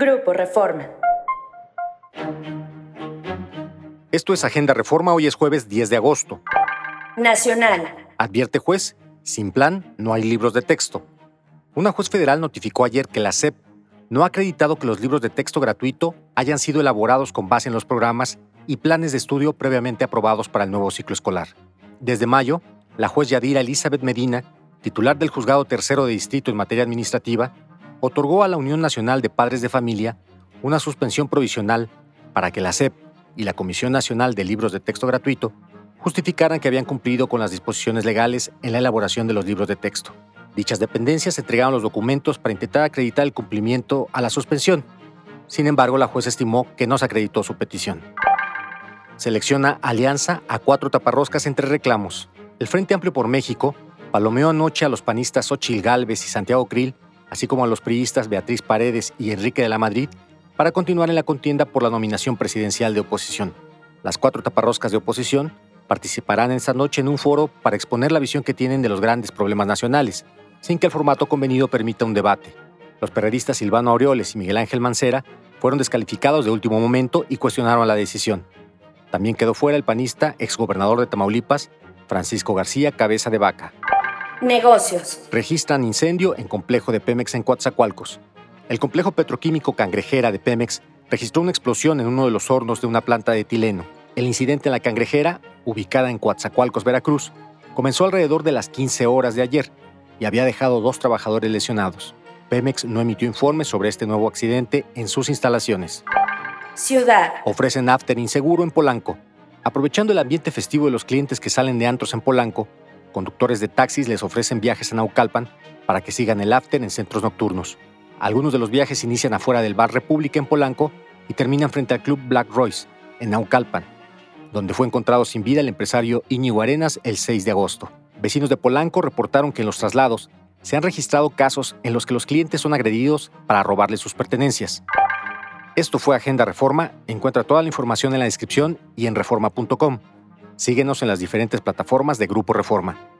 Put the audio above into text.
Grupo Reforma. Esto es Agenda Reforma, hoy es jueves 10 de agosto. Nacional. Advierte juez, sin plan no hay libros de texto. Una juez federal notificó ayer que la SEP no ha acreditado que los libros de texto gratuito hayan sido elaborados con base en los programas y planes de estudio previamente aprobados para el nuevo ciclo escolar. Desde mayo, la juez Yadira Elizabeth Medina, titular del Juzgado Tercero de Distrito en materia administrativa, otorgó a la Unión Nacional de Padres de Familia una suspensión provisional para que la SEP y la Comisión Nacional de Libros de Texto Gratuito justificaran que habían cumplido con las disposiciones legales en la elaboración de los libros de texto. Dichas dependencias entregaron los documentos para intentar acreditar el cumplimiento a la suspensión. Sin embargo, la juez estimó que no se acreditó su petición. Selecciona alianza a cuatro taparroscas entre reclamos. El Frente Amplio por México palomeó anoche a los panistas Xochil Gálvez y Santiago Krill, así como a los priistas Beatriz Paredes y Enrique de la Madrid, para continuar en la contienda por la nominación presidencial de oposición. Las cuatro taparroscas de oposición participarán esta noche en un foro para exponer la visión que tienen de los grandes problemas nacionales, sin que el formato convenido permita un debate. Los periodistas Silvano Aureoles y Miguel Ángel Mancera fueron descalificados de último momento y cuestionaron la decisión. También quedó fuera el panista exgobernador de Tamaulipas, Francisco García Cabeza de Vaca. Negocios. Registran incendio en complejo de Pemex en Coatzacoalcos. El complejo petroquímico Cangrejera de Pemex registró una explosión en uno de los hornos de una planta de etileno. El incidente en la cangrejera, ubicada en Coatzacoalcos, Veracruz, comenzó alrededor de las 15 horas de ayer y había dejado dos trabajadores lesionados. Pemex no emitió informes sobre este nuevo accidente en sus instalaciones. Ciudad. Ofrecen after inseguro en Polanco. Aprovechando el ambiente festivo de los clientes que salen de antros en Polanco, conductores de taxis les ofrecen viajes a Naucalpan para que sigan el after en centros nocturnos. Algunos de los viajes inician afuera del bar República en Polanco y terminan frente al club Black Royce, en Naucalpan donde fue encontrado sin vida el empresario Íñigo Arenas el 6 de agosto. Vecinos de Polanco reportaron que en los traslados se han registrado casos en los que los clientes son agredidos para robarles sus pertenencias. Esto fue Agenda Reforma. Encuentra toda la información en la descripción y en reforma.com. Síguenos en las diferentes plataformas de Grupo Reforma.